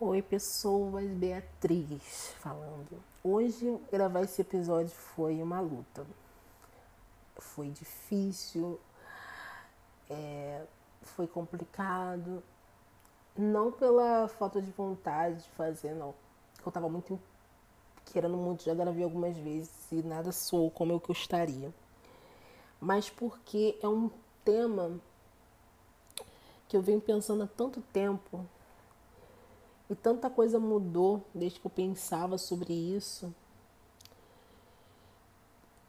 Oi, pessoas, Beatriz falando. Hoje gravar esse episódio foi uma luta. Foi difícil, é, foi complicado. Não pela falta de vontade de fazer, não. Eu tava muito querendo muito, já gravei algumas vezes e nada soou como eu gostaria. Mas porque é um tema que eu venho pensando há tanto tempo e tanta coisa mudou desde que eu pensava sobre isso.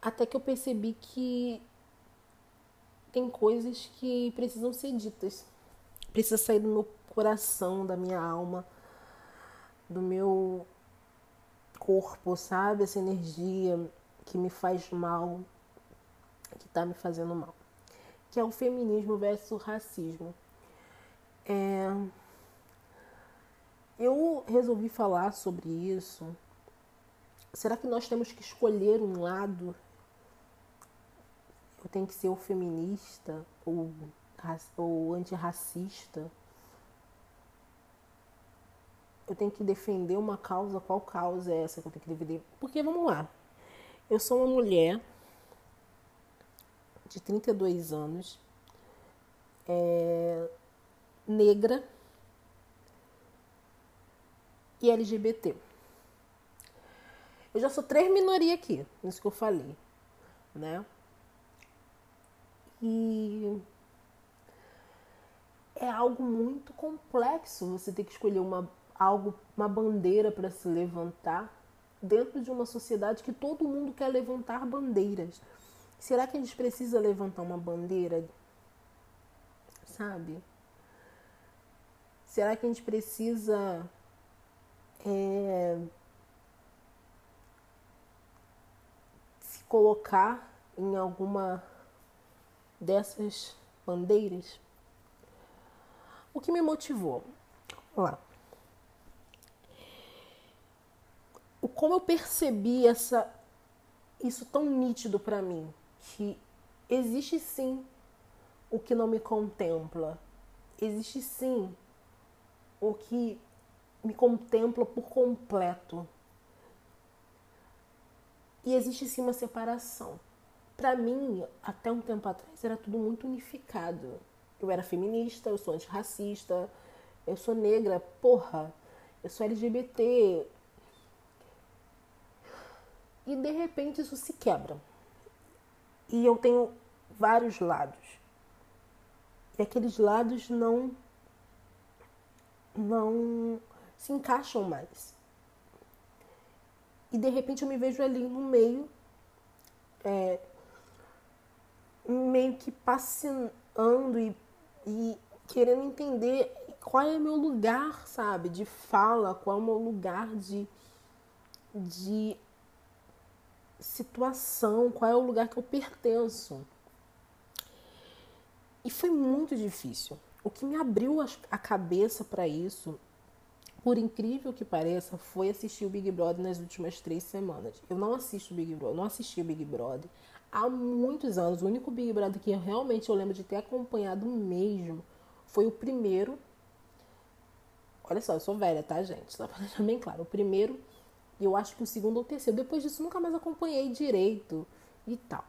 Até que eu percebi que tem coisas que precisam ser ditas. Precisa sair do meu coração, da minha alma, do meu corpo, sabe? Essa energia que me faz mal, que tá me fazendo mal. Que é o feminismo versus o racismo. É eu resolvi falar sobre isso. Será que nós temos que escolher um lado? Eu tenho que ser o feminista ou, ou antirracista? Eu tenho que defender uma causa? Qual causa é essa que eu tenho que defender? Porque vamos lá. Eu sou uma mulher de 32 anos, é, negra e LGBT. Eu já sou três minorias aqui, nisso que eu falei, né? E é algo muito complexo você ter que escolher uma, algo, uma bandeira para se levantar dentro de uma sociedade que todo mundo quer levantar bandeiras. Será que a gente precisa levantar uma bandeira? Sabe? Será que a gente precisa é, se colocar em alguma dessas bandeiras. O que me motivou? Vamos lá. O como eu percebi essa isso tão nítido para mim que existe sim o que não me contempla. Existe sim o que me contempla por completo. E existe sim uma separação. Para mim, até um tempo atrás, era tudo muito unificado. Eu era feminista, eu sou antirracista, eu sou negra, porra, eu sou LGBT. E de repente isso se quebra. E eu tenho vários lados. E aqueles lados não não se encaixam mais. E de repente eu me vejo ali no meio, é, meio que passeando e, e querendo entender qual é meu lugar, sabe, de fala, qual é o meu lugar de, de situação, qual é o lugar que eu pertenço. E foi muito difícil. O que me abriu a cabeça para isso por incrível que pareça, foi assistir o Big Brother nas últimas três semanas. Eu não assisto o Big Brother, não assisti o Big Brother há muitos anos. O único Big Brother que eu realmente eu lembro de ter acompanhado mesmo foi o primeiro. Olha só, eu sou velha, tá, gente? Só pra deixar bem claro. O primeiro, e eu acho que o segundo ou o terceiro. Depois disso, nunca mais acompanhei direito e tal.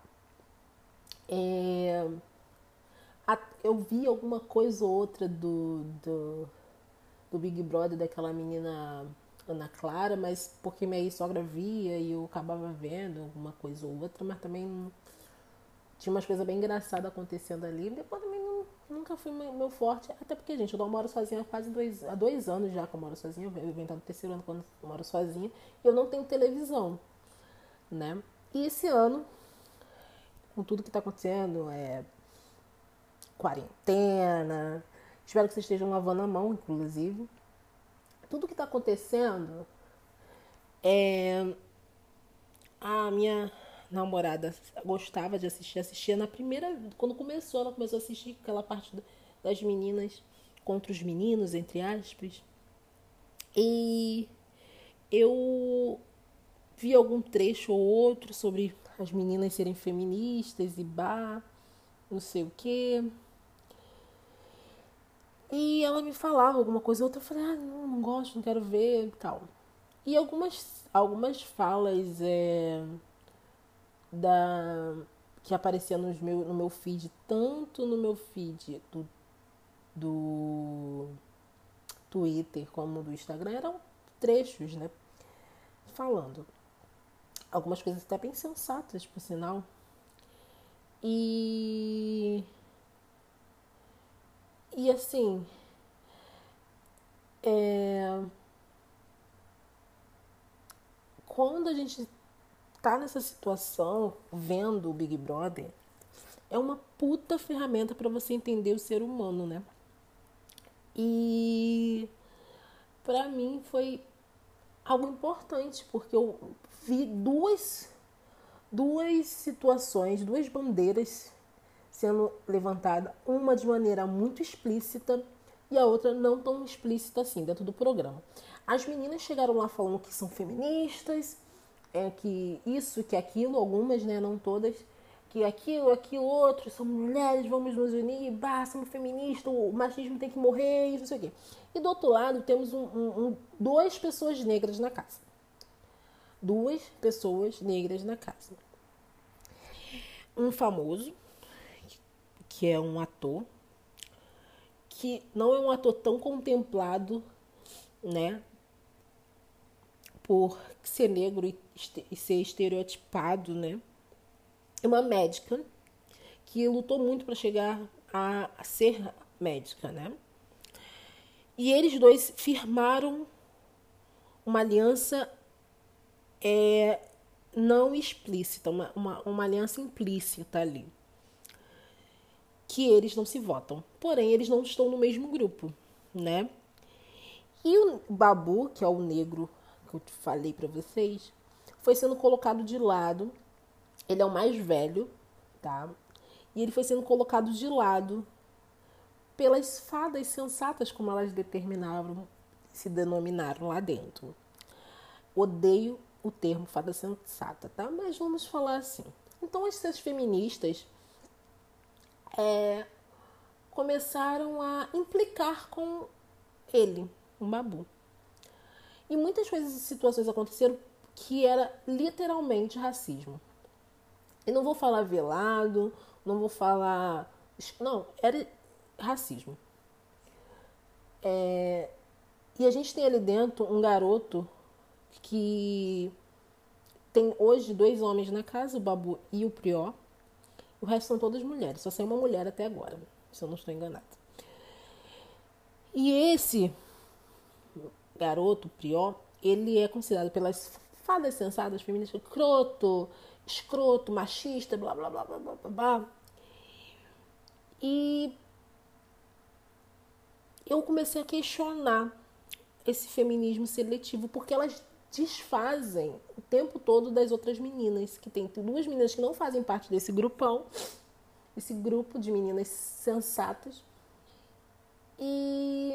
É... Eu vi alguma coisa ou outra do, do do Big Brother daquela menina Ana Clara, mas porque minha sogra via e eu acabava vendo alguma coisa ou outra, mas também tinha umas coisas bem engraçadas acontecendo ali. Depois também não, nunca fui meu, forte, até porque, gente, eu moro sozinha há quase dois, há dois anos já que eu moro sozinha, eu venho estar no terceiro ano quando eu moro sozinha, e eu não tenho televisão, né? E esse ano, com tudo que está acontecendo, é quarentena, Espero que vocês estejam lavando a mão, inclusive. Tudo que está acontecendo é. A minha namorada gostava de assistir, assistia na primeira. Quando começou, ela começou a assistir aquela parte das meninas contra os meninos, entre aspas. E eu vi algum trecho ou outro sobre as meninas serem feministas e bar, não sei o quê. E ela me falava alguma coisa, outra eu falei, ah, não, não gosto, não quero ver e tal. E algumas, algumas falas é, da, que aparecia nos meu, no meu feed, tanto no meu feed do, do Twitter como do Instagram, eram trechos, né? Falando. Algumas coisas até bem sensatas, por sinal. E. E assim. É, quando a gente tá nessa situação, vendo o Big Brother, é uma puta ferramenta para você entender o ser humano, né? E para mim foi algo importante, porque eu vi duas duas situações, duas bandeiras sendo levantada, uma de maneira muito explícita e a outra não tão explícita assim dentro do programa. As meninas chegaram lá falando que são feministas, é que isso, que aquilo, algumas, né, não todas, que aquilo, aquilo, outro, somos mulheres, vamos nos unir, bah, somos feministas, o machismo tem que morrer, não sei o quê. E do outro lado temos um, um, um, duas pessoas negras na casa. Duas pessoas negras na casa. Um famoso, que é um ator, que não é um ator tão contemplado, né? Por ser negro e, ser estereotipado, né? É uma médica que lutou muito para chegar a, a ser médica, né? E eles dois firmaram uma aliança é, não explícita, uma, uma, uma aliança implícita ali que eles não se votam. Porém, eles não estão no mesmo grupo, né? E o Babu, que é o negro que eu falei para vocês, foi sendo colocado de lado. Ele é o mais velho, tá? E ele foi sendo colocado de lado pelas fadas sensatas, como elas determinaram, se denominaram lá dentro. Odeio o termo fada sensata, tá? Mas vamos falar assim. Então, essas feministas é, começaram a implicar com ele, o Babu. E muitas coisas e situações aconteceram que era literalmente racismo. E não vou falar velado, não vou falar. Não, era racismo. É, e a gente tem ali dentro um garoto que tem hoje dois homens na casa, o Babu e o Prió. O resto são todas mulheres. Só saiu uma mulher até agora, se eu não estou enganada. E esse garoto, Prió, ele é considerado pelas fadas sensadas feministas croto, escroto, machista, blá blá blá blá blá blá. E eu comecei a questionar esse feminismo seletivo, porque elas desfazem o tempo todo das outras meninas, que tem duas meninas que não fazem parte desse grupão, esse grupo de meninas sensatas. E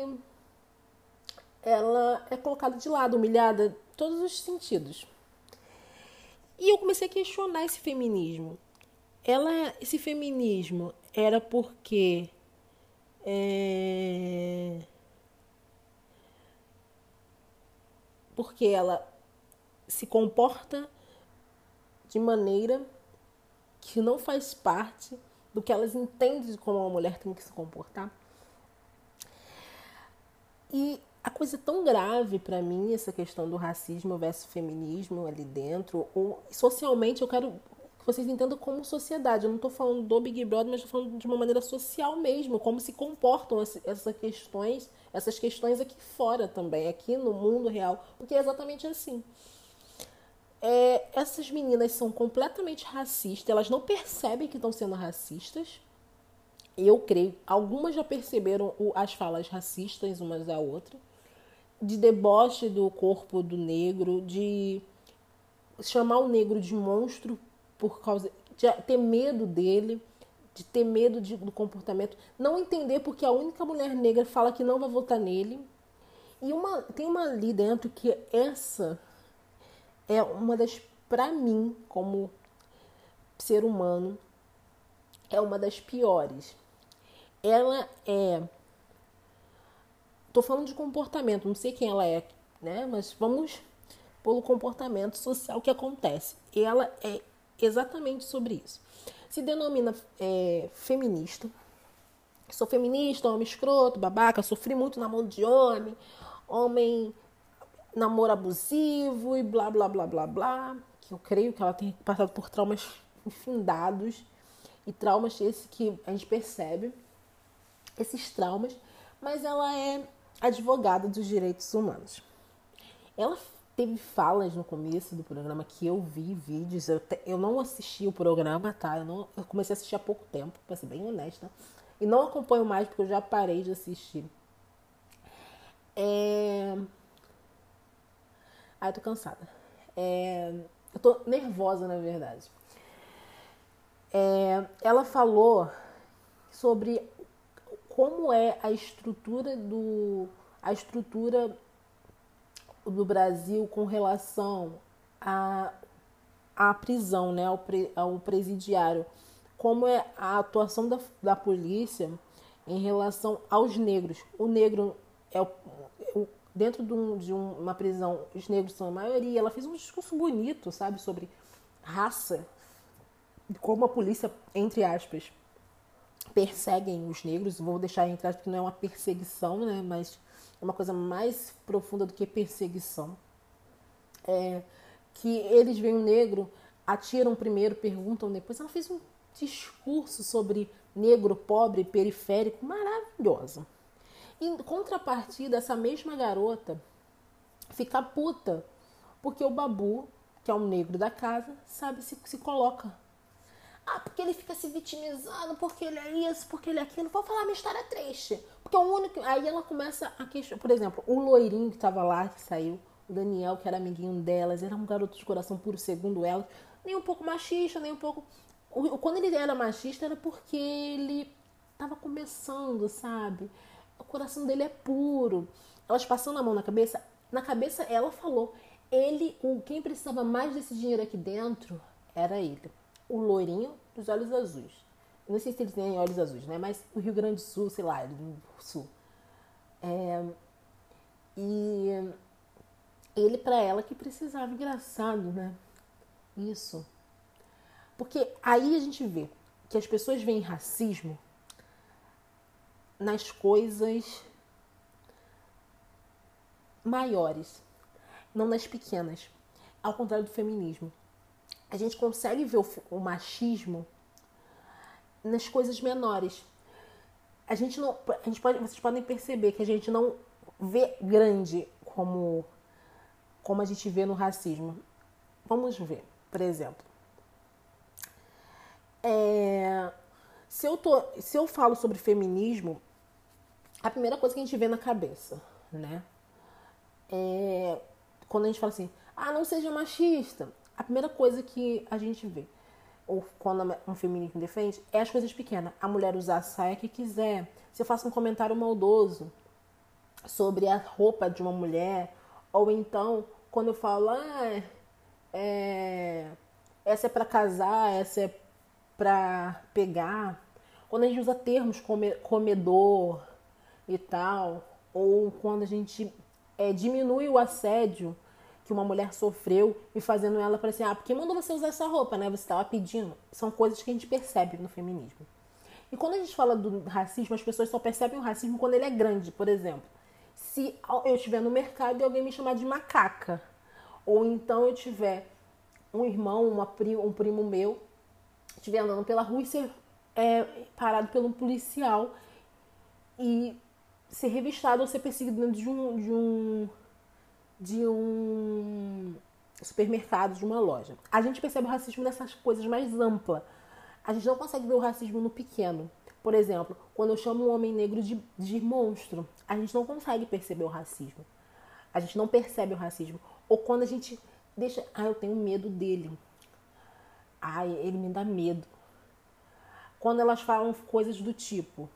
ela é colocada de lado, humilhada, todos os sentidos. E eu comecei a questionar esse feminismo. Ela, esse feminismo era porque é, porque ela se comporta de maneira que não faz parte do que elas entendem de como uma mulher tem que se comportar. E a coisa tão grave para mim, essa questão do racismo versus feminismo ali dentro, ou socialmente eu quero que vocês entendam como sociedade. Eu não estou falando do Big Brother, mas estou falando de uma maneira social mesmo, como se comportam essas questões, essas questões aqui fora também, aqui no mundo real, porque é exatamente assim. É, essas meninas são completamente racistas, elas não percebem que estão sendo racistas. Eu creio, algumas já perceberam as falas racistas umas da outra, de deboche do corpo do negro, de chamar o negro de monstro por causa de ter medo dele, de ter medo de, do comportamento, não entender porque a única mulher negra fala que não vai votar nele. E uma tem uma ali dentro que essa é uma das para mim como ser humano é uma das piores. Ela é tô falando de comportamento, não sei quem ela é, né? Mas vamos pelo comportamento social que acontece. E ela é exatamente sobre isso. Se denomina é, feminista. Sou feminista, homem escroto, babaca, sofri muito na mão de homem, homem namoro abusivo e blá blá blá blá blá. Que eu creio que ela tem passado por traumas infindados e traumas esse que a gente percebe, esses traumas, mas ela é advogada dos direitos humanos. Ela teve falas no começo do programa que eu vi vídeos, eu, te, eu não assisti o programa, tá? Eu, não, eu comecei a assistir há pouco tempo, pra ser bem honesta, e não acompanho mais porque eu já parei de assistir. É... Ai, tô cansada. É... Eu tô nervosa, na verdade. É... Ela falou sobre como é a estrutura do a estrutura do Brasil com relação à, à prisão, né, ao, pre, ao presidiário, como é a atuação da, da polícia em relação aos negros. O negro é o, o dentro de, um, de, uma prisão, os negros são a maioria. Ela fez um discurso bonito, sabe, sobre raça, como a polícia, entre aspas, perseguem os negros. Vou deixar entrar porque não é uma perseguição, né? Mas é uma coisa mais profunda do que perseguição. É, que eles veem um negro, atiram primeiro, perguntam depois. Ela fez um discurso sobre negro, pobre, periférico, maravilhosa. Em contrapartida, essa mesma garota fica puta porque o babu, que é um negro da casa, sabe se, se coloca ah, porque ele fica se vitimizando, porque ele é isso, porque ele é aquilo. Vou falar minha história triste. Porque o único. Aí ela começa a questionar. Por exemplo, o loirinho que tava lá, que saiu, o Daniel, que era amiguinho delas, era um garoto de coração puro, segundo ela. Nem um pouco machista, nem um pouco. Quando ele era machista era porque ele tava começando, sabe? O coração dele é puro. Elas passando a mão na cabeça. Na cabeça ela falou. Ele, quem precisava mais desse dinheiro aqui dentro era ele o loirinho dos olhos azuis. não sei se eles têm olhos azuis, né? Mas o Rio Grande do Sul, sei lá, do Sul. É, e ele para ela que precisava, engraçado, né? Isso. Porque aí a gente vê que as pessoas veem racismo nas coisas maiores, não nas pequenas. Ao contrário do feminismo a gente consegue ver o, o machismo nas coisas menores. A gente não, a gente pode, vocês podem perceber que a gente não vê grande como como a gente vê no racismo. Vamos ver, por exemplo. É, se, eu tô, se eu falo sobre feminismo, a primeira coisa que a gente vê na cabeça, né? É, quando a gente fala assim, ah, não seja machista a primeira coisa que a gente vê, ou quando um feminismo defende, é as coisas pequenas. A mulher usar a saia que quiser. Se eu faço um comentário maldoso sobre a roupa de uma mulher, ou então quando eu falo, ah, é, essa é para casar, essa é para pegar. Quando a gente usa termos como comedor e tal, ou quando a gente é, diminui o assédio que uma mulher sofreu e fazendo ela parecer, ah, porque mandou você usar essa roupa, né? Você estava pedindo. São coisas que a gente percebe no feminismo. E quando a gente fala do racismo, as pessoas só percebem o racismo quando ele é grande. Por exemplo, se eu estiver no mercado e alguém me chamar de macaca, ou então eu tiver um irmão, uma um primo meu, estiver andando pela rua e ser é, parado pelo um policial e ser revistado ou ser perseguido dentro de um, de um de um supermercado, de uma loja. A gente percebe o racismo nessas coisas mais amplas. A gente não consegue ver o racismo no pequeno. Por exemplo, quando eu chamo um homem negro de, de monstro, a gente não consegue perceber o racismo. A gente não percebe o racismo. Ou quando a gente deixa, ah, eu tenho medo dele. Ai, ele me dá medo. Quando elas falam coisas do tipo: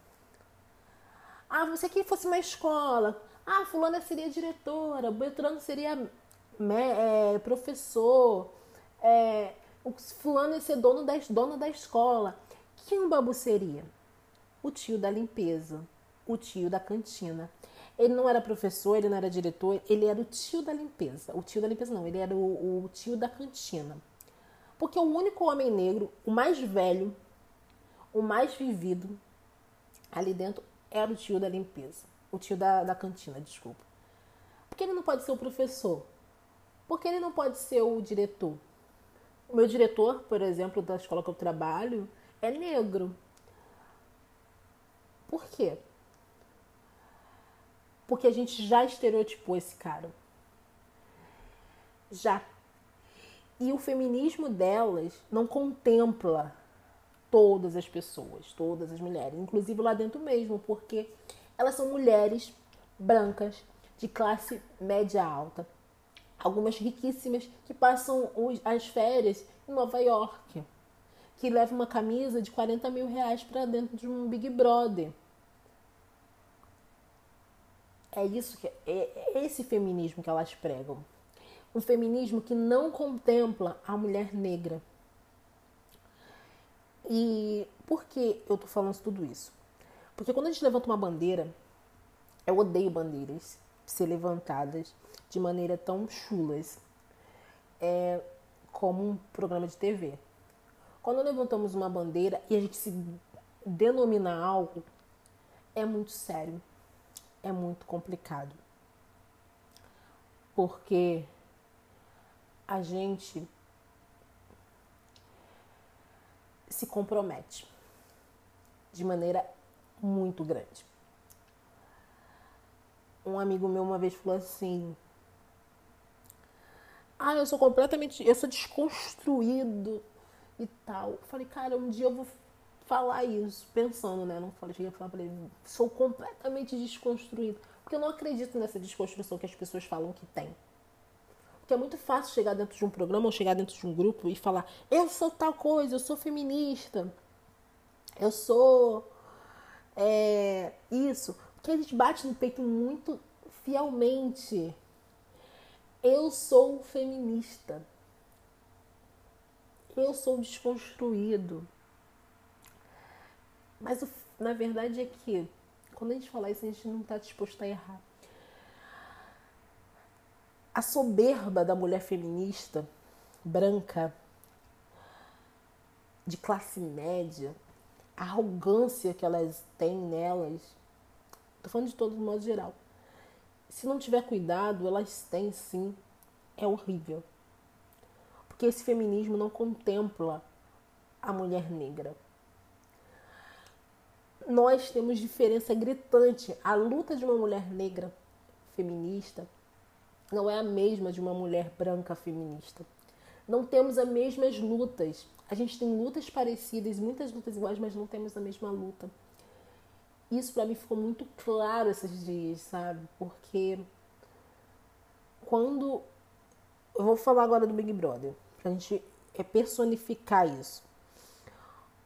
Ah, você que fosse uma escola, ah, fulana seria diretora, Beltrano seria é, professor, é, o fulano ia ser dono da, dona da escola. Quem o babu seria? O tio da limpeza, o tio da cantina. Ele não era professor, ele não era diretor, ele era o tio da limpeza. O tio da limpeza não, ele era o, o tio da cantina. Porque o único homem negro, o mais velho, o mais vivido ali dentro, era o tio da limpeza. O tio da, da cantina, desculpa. Porque ele não pode ser o professor? Porque ele não pode ser o diretor? O meu diretor, por exemplo, da escola que eu trabalho, é negro. Por quê? Porque a gente já estereotipou esse cara. Já. E o feminismo delas não contempla todas as pessoas, todas as mulheres, inclusive lá dentro mesmo, porque elas são mulheres brancas de classe média alta, algumas riquíssimas que passam as férias em Nova York, que levam uma camisa de 40 mil reais para dentro de um Big Brother. É isso que é, é esse feminismo que elas pregam. Um feminismo que não contempla a mulher negra. E por que eu tô falando tudo isso? Porque quando a gente levanta uma bandeira, eu odeio bandeiras ser levantadas de maneira tão chulas é, como um programa de TV. Quando levantamos uma bandeira e a gente se denomina algo, é muito sério é muito complicado. Porque a gente se compromete de maneira muito grande. Um amigo meu uma vez falou assim: Ah, eu sou completamente. Eu sou desconstruído e tal. Eu falei, cara, um dia eu vou falar isso, pensando, né? Não falei, cheguei a falar pra ele, sou completamente desconstruído. Porque eu não acredito nessa desconstrução que as pessoas falam que tem. Porque é muito fácil chegar dentro de um programa ou chegar dentro de um grupo e falar, eu sou tal coisa, eu sou feminista, eu sou é, isso. Porque a gente bate no peito muito fielmente. Eu sou feminista. Eu sou desconstruído. Mas na verdade é que quando a gente fala isso, a gente não está disposto a errar. A soberba da mulher feminista, branca, de classe média, arrogância que elas têm nelas, tô falando de todo modo geral. Se não tiver cuidado, elas têm sim, é horrível. Porque esse feminismo não contempla a mulher negra nós temos diferença gritante. A luta de uma mulher negra feminista não é a mesma de uma mulher branca feminista. Não temos as mesmas lutas. A gente tem lutas parecidas, muitas lutas iguais, mas não temos a mesma luta. Isso para mim ficou muito claro esses dias, sabe? Porque quando eu vou falar agora do Big Brother, pra gente personificar isso.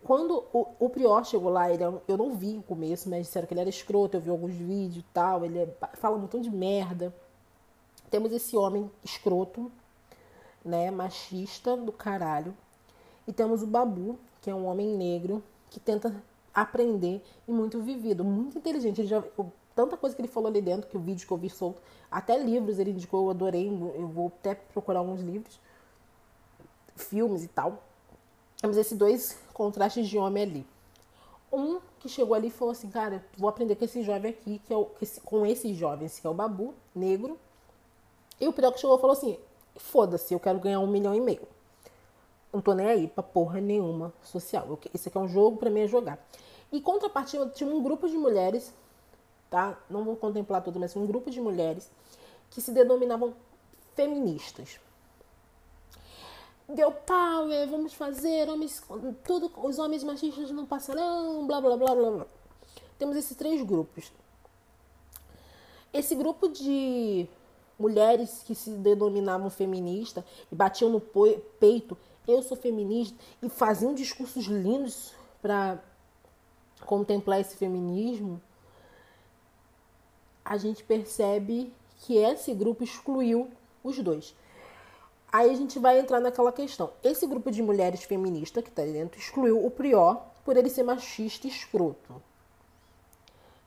Quando o, o Prior chegou lá, ele, é eu não vi no começo, mas disseram que ele era escroto, eu vi alguns vídeos e tal, ele é, fala um montão de merda. Temos esse homem escroto, né, machista do caralho. E temos o Babu, que é um homem negro, que tenta aprender e muito vivido, muito inteligente. Ele já, tanta coisa que ele falou ali dentro, que o vídeo que eu vi solto, até livros ele indicou, eu adorei, eu vou até procurar alguns livros, filmes e tal. Temos esses dois contrastes de homem ali. Um que chegou ali e falou assim, cara, vou aprender com esse jovem aqui, que é o, com esse jovem, esse que é o Babu, negro. E o que chegou falou assim, foda-se, eu quero ganhar um milhão e meio. Não tô nem aí pra porra nenhuma social. Esse aqui é um jogo para mim é jogar. E contrapartida, tinha um grupo de mulheres, tá? Não vou contemplar tudo, mas um grupo de mulheres que se denominavam feministas deu power, vamos fazer, homens, tudo, os homens machistas não passarão, blá blá blá blá blá. Temos esses três grupos. Esse grupo de mulheres que se denominavam feministas e batiam no peito, eu sou feminista, e faziam discursos lindos para contemplar esse feminismo, a gente percebe que esse grupo excluiu os dois. Aí a gente vai entrar naquela questão. Esse grupo de mulheres feministas que está dentro excluiu o Prior por ele ser machista e escroto.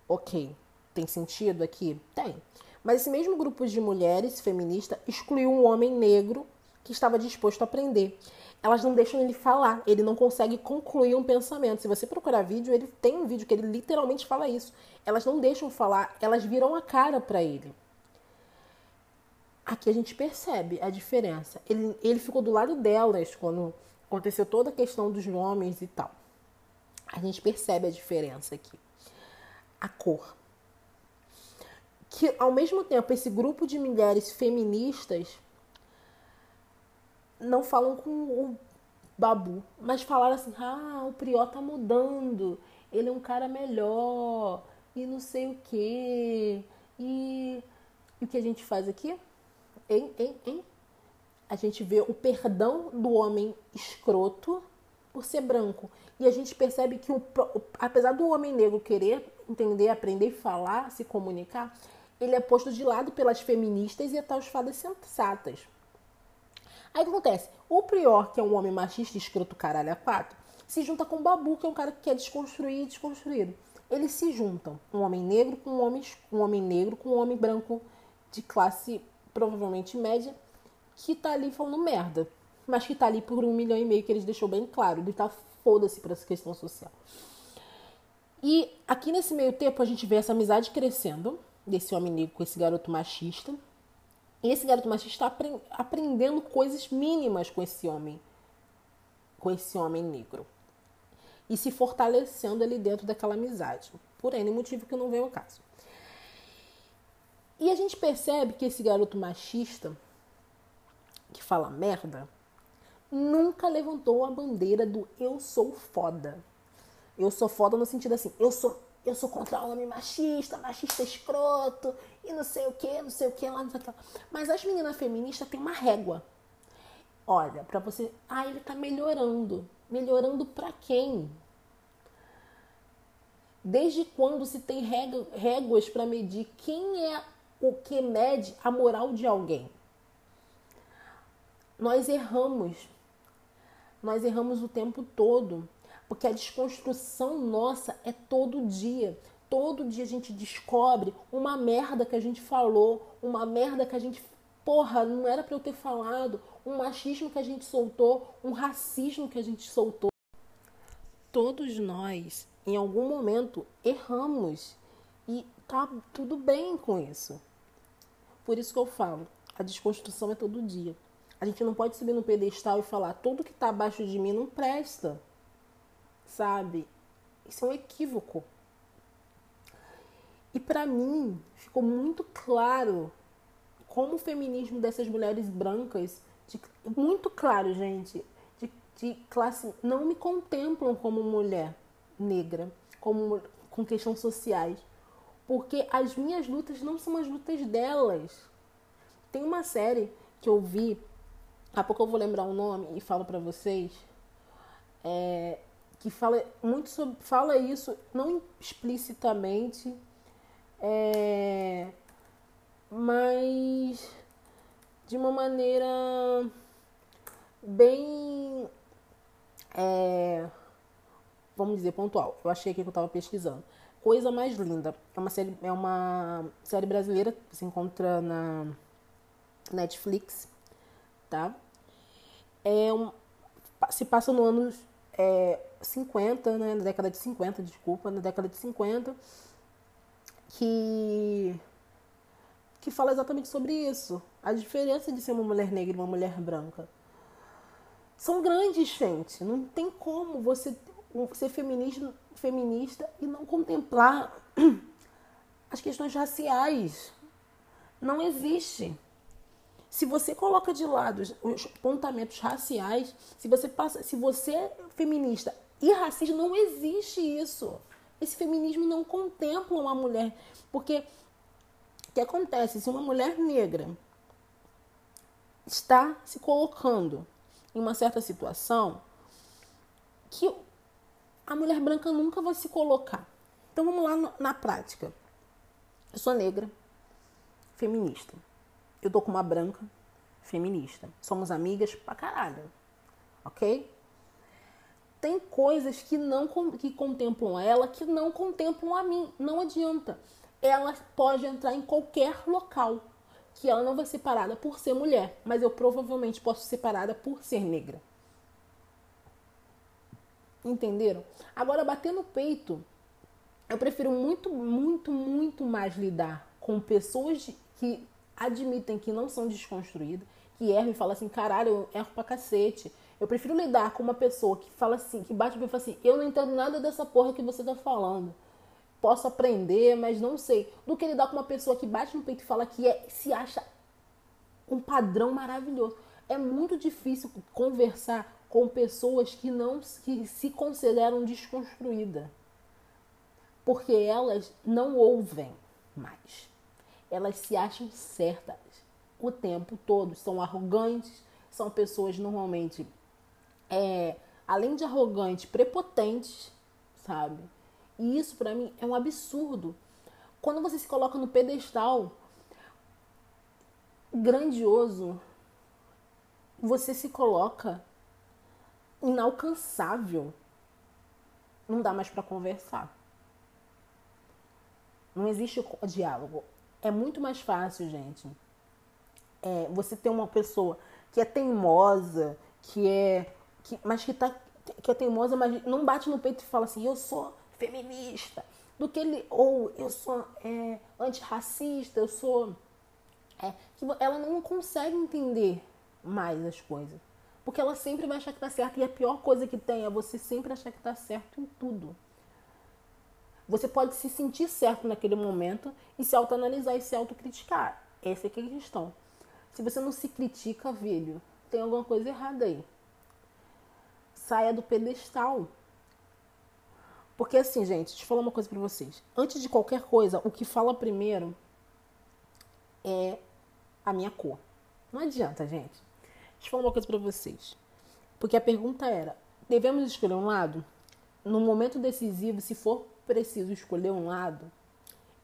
Ok, tem sentido aqui? Tem. Mas esse mesmo grupo de mulheres feministas excluiu um homem negro que estava disposto a aprender. Elas não deixam ele falar, ele não consegue concluir um pensamento. Se você procurar vídeo, ele tem um vídeo que ele literalmente fala isso. Elas não deixam falar, elas viram a cara para ele. Aqui a gente percebe a diferença. Ele, ele ficou do lado delas quando aconteceu toda a questão dos nomes e tal. A gente percebe a diferença aqui. A cor. Que ao mesmo tempo esse grupo de mulheres feministas não falam com o Babu, mas falaram assim: ah, o Prió tá mudando, ele é um cara melhor, e não sei o quê. E, e o que a gente faz aqui? Hein, hein, hein? A gente vê o perdão do homem escroto por ser branco. E a gente percebe que, o, apesar do homem negro querer entender, aprender, falar, se comunicar, ele é posto de lado pelas feministas e os fadas sensatas. Aí o que acontece? O Prior, que é um homem machista, escroto caralho a quatro, se junta com o Babu, que é um cara que quer desconstruir e desconstruído. Eles se juntam, um homem negro com um homem, um homem negro com um homem branco de classe provavelmente média, que tá ali falando merda. Mas que tá ali por um milhão e meio, que eles deixou bem claro. Ele tá foda-se pra essa questão social. E aqui nesse meio tempo a gente vê essa amizade crescendo desse homem negro com esse garoto machista. E esse garoto machista está aprendendo coisas mínimas com esse homem, com esse homem negro. E se fortalecendo ali dentro daquela amizade. Por N motivo que não vem ao caso. E a gente percebe que esse garoto machista, que fala merda, nunca levantou a bandeira do eu sou foda. Eu sou foda no sentido assim, eu sou eu sou contra o homem machista, machista escroto, e não sei o que, não sei o que, lá, não sei o que. Mas as meninas feministas têm uma régua. Olha, para você. Ah, ele tá melhorando. Melhorando para quem? Desde quando se tem réguas para medir quem é o que mede a moral de alguém? Nós erramos. Nós erramos o tempo todo. Porque a desconstrução nossa é todo dia. Todo dia a gente descobre uma merda que a gente falou, uma merda que a gente. Porra, não era para eu ter falado, um machismo que a gente soltou, um racismo que a gente soltou. Todos nós, em algum momento, erramos e tá tudo bem com isso. Por isso que eu falo, a desconstrução é todo dia. A gente não pode subir no pedestal e falar tudo que está abaixo de mim não presta sabe? Isso é um equívoco. E para mim ficou muito claro como o feminismo dessas mulheres brancas, de, muito claro, gente, de, de classe, não me contemplam como mulher negra, como com questões sociais, porque as minhas lutas não são as lutas delas. Tem uma série que eu vi, a pouco eu vou lembrar o nome e falo para vocês. É, que fala muito sobre, fala isso não explicitamente, é, mas de uma maneira bem, é, vamos dizer, pontual. Eu achei aqui que eu estava pesquisando. Coisa mais linda. É uma série, é uma série brasileira que se encontra na Netflix, tá? É um, se passa no anos é, 50, né, na década de 50, desculpa, na década de 50, que que fala exatamente sobre isso, a diferença de ser uma mulher negra e uma mulher branca. São grandes, gente. Não tem como você ser feminista, feminista e não contemplar as questões raciais. Não existe. Se você coloca de lado os apontamentos raciais, se você passa, se você é feminista e racista, não existe isso. Esse feminismo não contempla uma mulher, porque o que acontece se uma mulher negra está se colocando em uma certa situação que a mulher branca nunca vai se colocar. Então vamos lá na prática. Eu sou negra, feminista. Eu tô com uma branca feminista. Somos amigas pra caralho. Ok? Tem coisas que não que contemplam ela que não contemplam a mim. Não adianta. ela pode entrar em qualquer local, que ela não vai ser parada por ser mulher, mas eu provavelmente posso ser parada por ser negra. Entenderam? Agora, bater no peito, eu prefiro muito, muito, muito mais lidar com pessoas que admitem que não são desconstruídas, que erram e falam assim, caralho, eu erro pra cacete. Eu prefiro lidar com uma pessoa que fala assim, que bate e fala assim, eu não entendo nada dessa porra que você tá falando. Posso aprender, mas não sei. Do que lidar com uma pessoa que bate no peito e fala que é, se acha um padrão maravilhoso. É muito difícil conversar com pessoas que não que se consideram desconstruídas. Porque elas não ouvem mais. Elas se acham certas o tempo todo, são arrogantes, são pessoas normalmente é, além de arrogantes, prepotentes, sabe? E isso para mim é um absurdo. Quando você se coloca no pedestal grandioso, você se coloca inalcançável. Não dá mais para conversar. Não existe diálogo. É muito mais fácil, gente. É, você ter uma pessoa que é teimosa, que é. Que, mas que, tá, que é teimosa, mas não bate no peito e fala assim, eu sou feminista. Do que ele. Ou eu sou é, antirracista, eu sou. É, que ela não consegue entender mais as coisas. Porque ela sempre vai achar que tá certo. E a pior coisa que tem é você sempre achar que tá certo em tudo. Você pode se sentir certo naquele momento e se autoanalisar e se autocriticar. Essa é, é a questão. Se você não se critica, velho, tem alguma coisa errada aí. Saia do pedestal. Porque assim, gente, deixa eu falar uma coisa para vocês. Antes de qualquer coisa, o que fala primeiro é a minha cor. Não adianta, gente. Deixa eu falar uma coisa para vocês. Porque a pergunta era: devemos escolher um lado? No momento decisivo, se for preciso escolher um lado,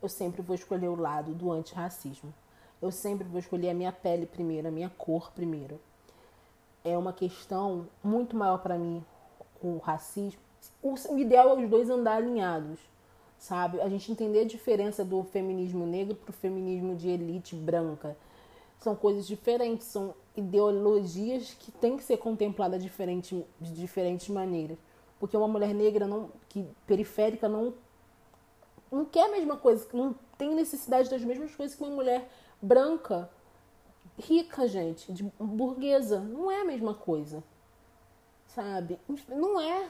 eu sempre vou escolher o lado do antirracismo. Eu sempre vou escolher a minha pele primeiro, a minha cor primeiro. É uma questão muito maior para mim o racismo. O ideal é os dois andar alinhados, sabe? A gente entender a diferença do feminismo negro para o feminismo de elite branca. São coisas diferentes, são ideologias que têm que ser contempladas diferente, de diferentes maneiras. Porque uma mulher negra não, que periférica não, não quer a mesma coisa, não tem necessidade das mesmas coisas que uma mulher branca, rica, gente, de burguesa. Não é a mesma coisa. Sabe? Não é.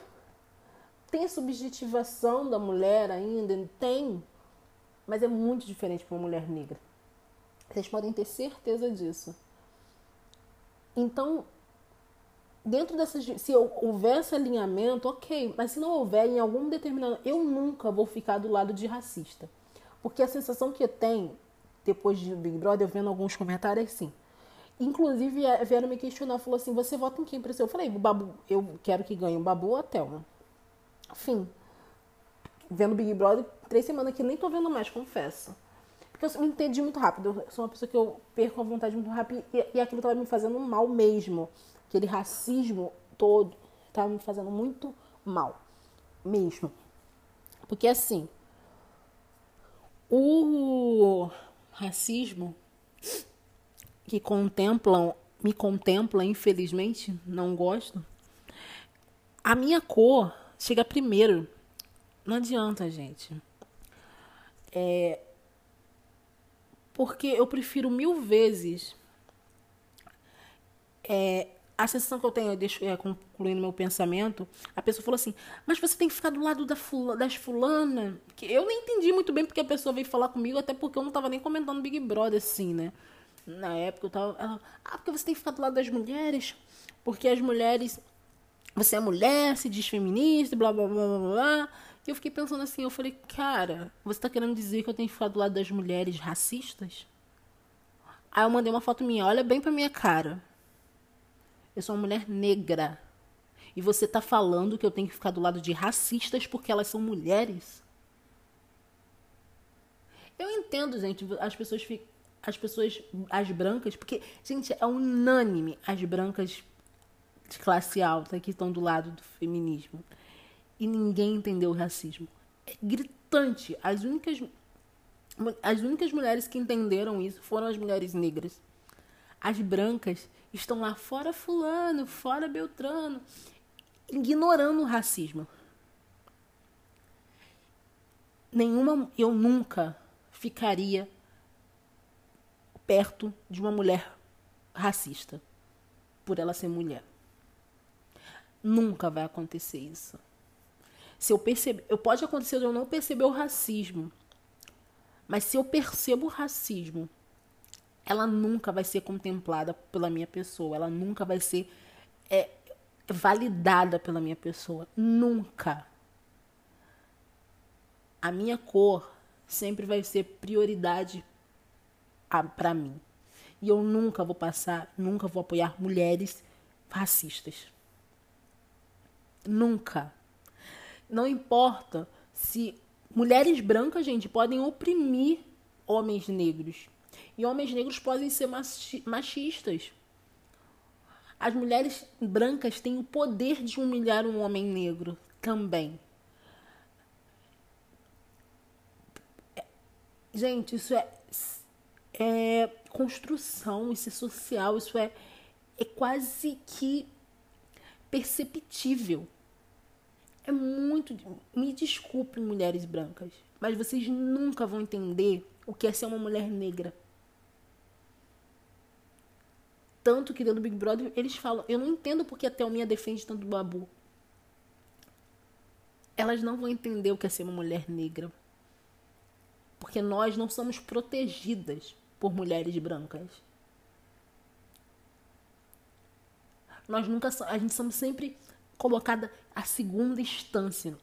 Tem subjetivação da mulher ainda, tem, mas é muito diferente para uma mulher negra. Vocês podem ter certeza disso. Então, dentro dessas. Se houver esse alinhamento, ok. Mas se não houver em algum determinado. Eu nunca vou ficar do lado de racista. Porque a sensação que eu tenho, depois de Big Brother, vendo alguns comentários assim. Inclusive, vieram me questionar, falou assim, você vota em quem para Eu falei, Babu, eu quero que ganhe o Babu ou a Thelma. Enfim, vendo Big Brother, três semanas que nem tô vendo mais, confesso. Porque eu me entendi muito rápido. Eu sou uma pessoa que eu perco a vontade muito rápido e, e aquilo tava me fazendo mal mesmo. Aquele racismo todo tava me fazendo muito mal. Mesmo. Porque assim, o racismo que contemplam, me contempla, infelizmente, não gosto. A minha cor chega primeiro. Não adianta, gente. É, porque eu prefiro mil vezes é, a sensação que eu tenho, deixo, é, concluindo meu pensamento, a pessoa falou assim, mas você tem que ficar do lado da fula, das fulana. Que eu nem entendi muito bem porque a pessoa veio falar comigo, até porque eu não tava nem comentando Big Brother assim, né? Na época eu tava. Ela, ah, porque você tem que ficar do lado das mulheres, porque as mulheres. Você é mulher, se diz feminista, blá blá blá blá blá. E eu fiquei pensando assim, eu falei, cara, você tá querendo dizer que eu tenho que ficar do lado das mulheres racistas? Aí eu mandei uma foto minha, olha bem pra minha cara. Eu sou uma mulher negra. E você tá falando que eu tenho que ficar do lado de racistas porque elas são mulheres? Eu entendo, gente, as pessoas ficam. As pessoas, as brancas, porque, gente, é unânime as brancas de classe alta que estão do lado do feminismo. E ninguém entendeu o racismo. É gritante. As únicas As únicas mulheres que entenderam isso foram as mulheres negras. As brancas estão lá fora fulano, fora Beltrano, ignorando o racismo. Nenhuma, eu nunca ficaria perto de uma mulher racista por ela ser mulher. Nunca vai acontecer isso. Se eu perceber, eu pode acontecer de eu não perceber o racismo, mas se eu percebo o racismo, ela nunca vai ser contemplada pela minha pessoa, ela nunca vai ser é, validada pela minha pessoa, nunca. A minha cor sempre vai ser prioridade para mim. E eu nunca vou passar, nunca vou apoiar mulheres racistas. Nunca. Não importa se mulheres brancas, gente, podem oprimir homens negros. E homens negros podem ser machistas. As mulheres brancas têm o poder de humilhar um homem negro também. Gente, isso é, é construção, isso é social, isso é, é quase que perceptível. É muito. Me desculpem, mulheres brancas, mas vocês nunca vão entender o que é ser uma mulher negra. Tanto que dentro do Big Brother eles falam: Eu não entendo porque a Thelminha defende tanto o Babu. Elas não vão entender o que é ser uma mulher negra. Porque nós não somos protegidas por mulheres brancas. Nós nunca a gente somos sempre colocada a segunda instância.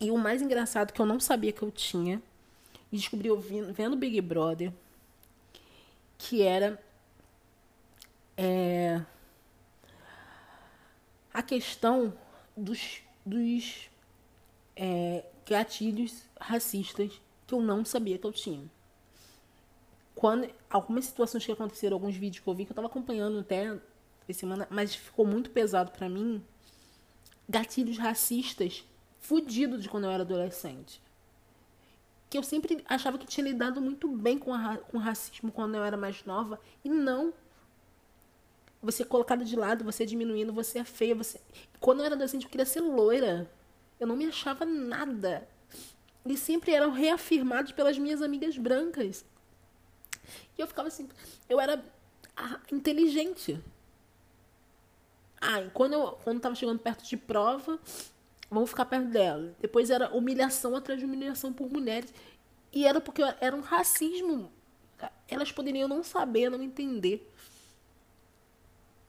E o mais engraçado que eu não sabia que eu tinha e descobri ouvindo, vendo Big Brother que era é, a questão dos, dos é, gatilhos racistas que eu não sabia que eu tinha quando algumas situações que aconteceram, alguns vídeos que eu vi que eu tava acompanhando até essa semana, mas ficou muito pesado para mim. Gatilhos racistas fudidos de quando eu era adolescente. Que eu sempre achava que tinha lidado muito bem com, a, com o racismo quando eu era mais nova. E não. Você é colocado de lado, você é diminuindo, você é feia. Você... Quando eu era adolescente, eu queria ser loira. Eu não me achava nada. Eles sempre eram reafirmados pelas minhas amigas brancas. E eu ficava assim, eu era inteligente. Ah, e quando eu quando tava chegando perto de prova, vamos ficar perto dela. Depois era humilhação atrás de humilhação por mulheres. E era porque era um racismo. Elas poderiam não saber, não entender.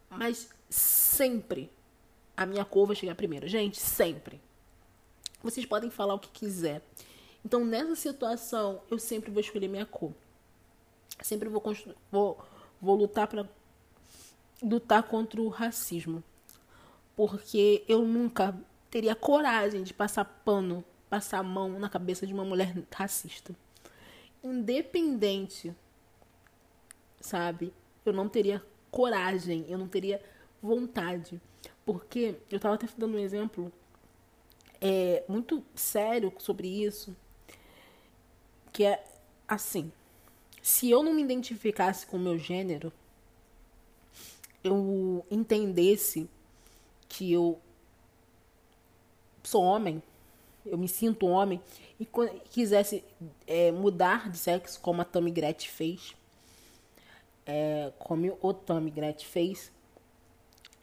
Mas sempre a minha cor vai chegar primeiro. Gente, sempre. Vocês podem falar o que quiser. Então, nessa situação, eu sempre vou escolher minha cor. Sempre vou, vou, vou lutar para lutar contra o racismo. Porque eu nunca teria coragem de passar pano, passar a mão na cabeça de uma mulher racista. Independente, sabe? Eu não teria coragem, eu não teria vontade. Porque eu estava até dando um exemplo é, muito sério sobre isso, que é assim se eu não me identificasse com o meu gênero, eu entendesse que eu sou homem, eu me sinto homem, e quisesse é, mudar de sexo, como a Tammy Gretchen fez, é, como o Tammy Gretchen fez,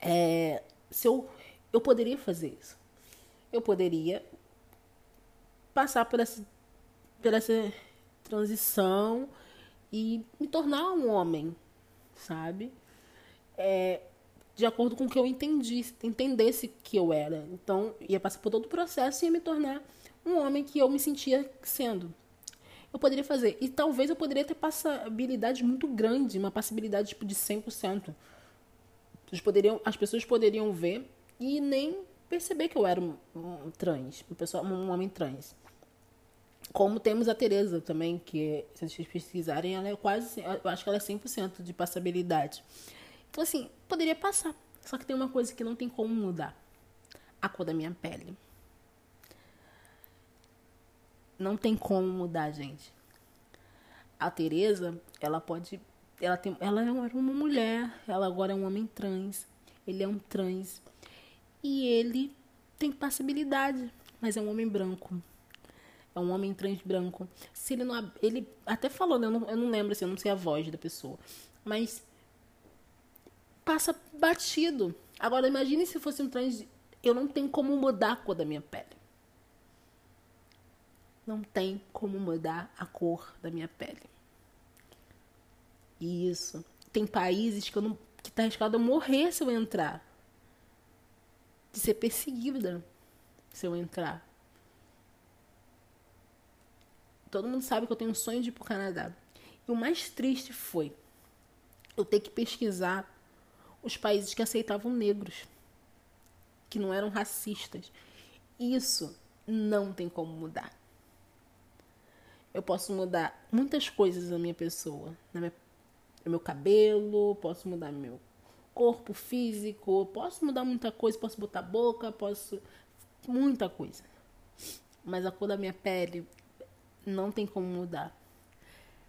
é, se eu, eu poderia fazer isso. Eu poderia passar por essa, por essa transição e me tornar um homem, sabe? É, de acordo com o que eu entendi, entendesse que eu era. Então, ia passar por todo o processo e ia me tornar um homem que eu me sentia sendo. Eu poderia fazer. E talvez eu poderia ter passabilidade muito grande, uma passabilidade tipo de 100%. As, poderiam, as pessoas poderiam ver e nem perceber que eu era um, um trans, uma pessoa, um homem trans. Como temos a Tereza também, que se vocês pesquisarem, ela é quase, eu acho que ela é 100% de passabilidade. Então, assim, poderia passar. Só que tem uma coisa que não tem como mudar: a cor da minha pele. Não tem como mudar, gente. a Teresa, ela pode. Ela, tem, ela era uma mulher, ela agora é um homem trans. Ele é um trans. E ele tem passibilidade, mas é um homem branco. É um homem trans branco. Se ele não. Ele até falou, né? Eu não, eu não lembro, assim, eu não sei a voz da pessoa. Mas passa batido. Agora imagine se fosse um trans. Eu não tenho como mudar a cor da minha pele. Não tem como mudar a cor da minha pele. Isso. Tem países que eu não. que tá arriscado eu morrer se eu entrar. De ser perseguida se eu entrar. Todo mundo sabe que eu tenho um sonho de ir pro Canadá. E o mais triste foi eu ter que pesquisar os países que aceitavam negros, que não eram racistas. Isso não tem como mudar. Eu posso mudar muitas coisas na minha pessoa, na minha, no meu cabelo, posso mudar meu corpo físico, posso mudar muita coisa, posso botar boca, posso muita coisa. Mas a cor da minha pele não tem como mudar.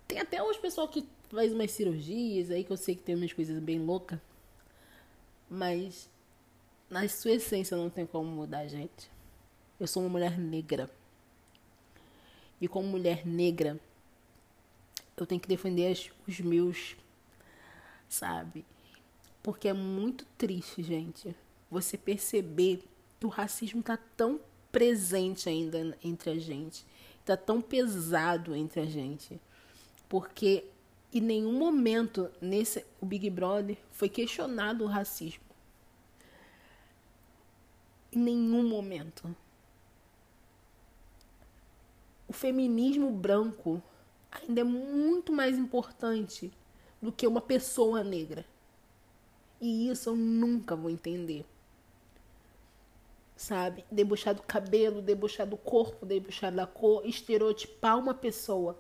Tem até os pessoal que faz umas cirurgias aí que eu sei que tem umas coisas bem loucas. Mas na sua essência não tem como mudar, gente. Eu sou uma mulher negra. E como mulher negra, eu tenho que defender os meus, sabe? Porque é muito triste, gente, você perceber que o racismo tá tão presente ainda entre a gente tá tão pesado entre a gente. Porque em nenhum momento nesse o Big Brother foi questionado o racismo. Em nenhum momento. O feminismo branco ainda é muito mais importante do que uma pessoa negra. E isso eu nunca vou entender sabe? Debochar do cabelo, debochar do corpo, debochar da cor, estereotipar uma pessoa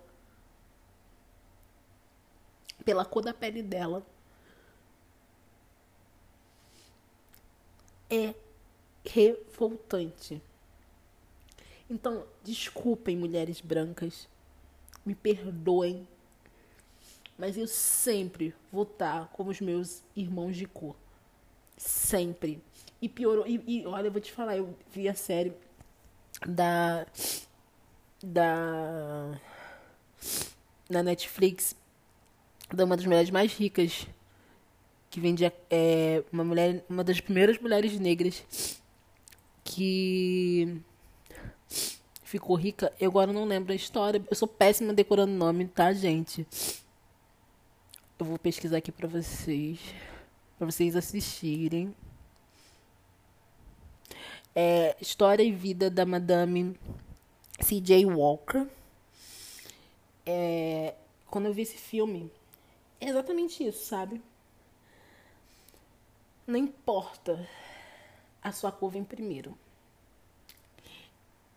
pela cor da pele dela. É revoltante. Então, desculpem, mulheres brancas, me perdoem, mas eu sempre vou estar com os meus irmãos de cor. Sempre. E piorou. E, e, olha, eu vou te falar, eu vi a série da. Da. Na Netflix. Da uma das mulheres mais ricas. Que vendia. É, uma mulher. Uma das primeiras mulheres negras. Que. Ficou rica. Eu agora não lembro a história. Eu sou péssima decorando nome, tá, gente? Eu vou pesquisar aqui pra vocês. Pra vocês assistirem é, História e Vida da Madame C.J. Walker. É, quando eu vi esse filme, é exatamente isso, sabe? Não importa, a sua cor vem primeiro.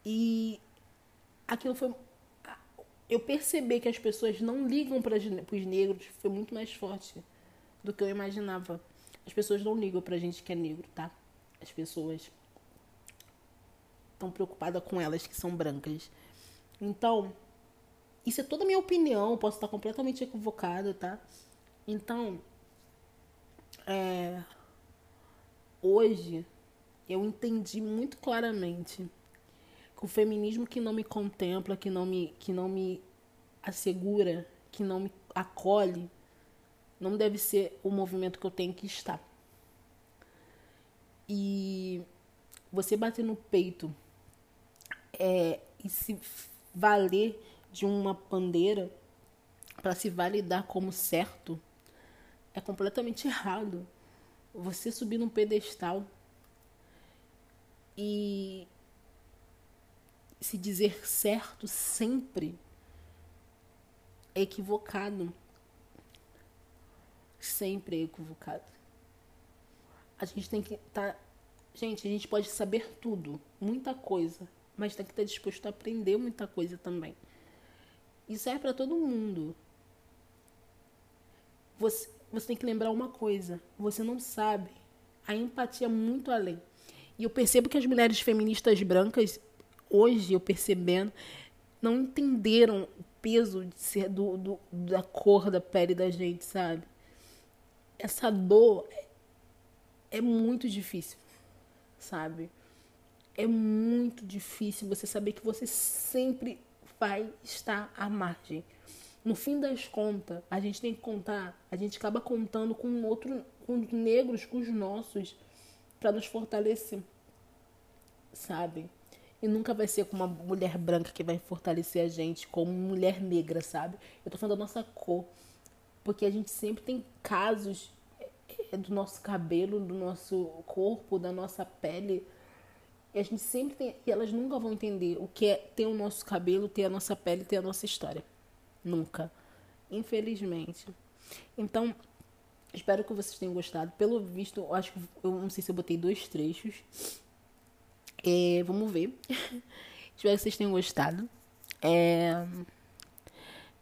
E aquilo foi. Eu percebi que as pessoas não ligam para os negros foi muito mais forte do que eu imaginava. As pessoas não ligam pra gente que é negro, tá? As pessoas tão preocupada com elas que são brancas. Então, isso é toda a minha opinião, posso estar completamente equivocada, tá? Então, é, hoje eu entendi muito claramente o feminismo que não me contempla, que não me, que não me assegura, que não me acolhe, não deve ser o movimento que eu tenho que estar. E você bater no peito é, e se valer de uma bandeira para se validar como certo é completamente errado. Você subir num pedestal e se dizer certo sempre é equivocado. Sempre é equivocado. A gente tem que estar. Tá... Gente, a gente pode saber tudo, muita coisa, mas tem que estar disposto a aprender muita coisa também. Isso é para todo mundo. Você, você tem que lembrar uma coisa: você não sabe. A empatia é muito além. E eu percebo que as mulheres feministas brancas, hoje eu percebendo, não entenderam peso de ser do, do, da cor da pele da gente, sabe? Essa dor é, é muito difícil, sabe? É muito difícil você saber que você sempre vai estar à margem. No fim das contas, a gente tem que contar, a gente acaba contando com outro, com negros, com os nossos, para nos fortalecer, sabe? E nunca vai ser com uma mulher branca que vai fortalecer a gente, como mulher negra, sabe? Eu tô falando da nossa cor. Porque a gente sempre tem casos é, do nosso cabelo, do nosso corpo, da nossa pele. E a gente sempre tem. E elas nunca vão entender o que é ter o nosso cabelo, ter a nossa pele, ter a nossa história. Nunca. Infelizmente. Então, espero que vocês tenham gostado. Pelo visto, eu acho que. Eu não sei se eu botei dois trechos. Vamos ver. Espero que vocês tenham gostado. É,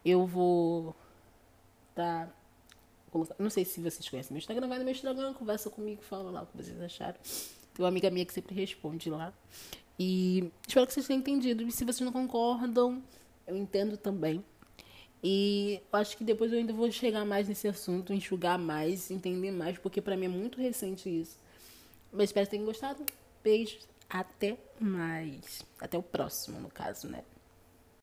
eu vou tá não sei se vocês conhecem meu Instagram, vai no meu Instagram, conversa comigo, fala lá o que vocês acharam. Tem uma amiga minha que sempre responde lá. E espero que vocês tenham entendido. E se vocês não concordam, eu entendo também. E acho que depois eu ainda vou chegar mais nesse assunto, enxugar mais, entender mais, porque para mim é muito recente isso. Mas espero que tenham gostado. Beijos. Até mais. Até o próximo, no caso, né?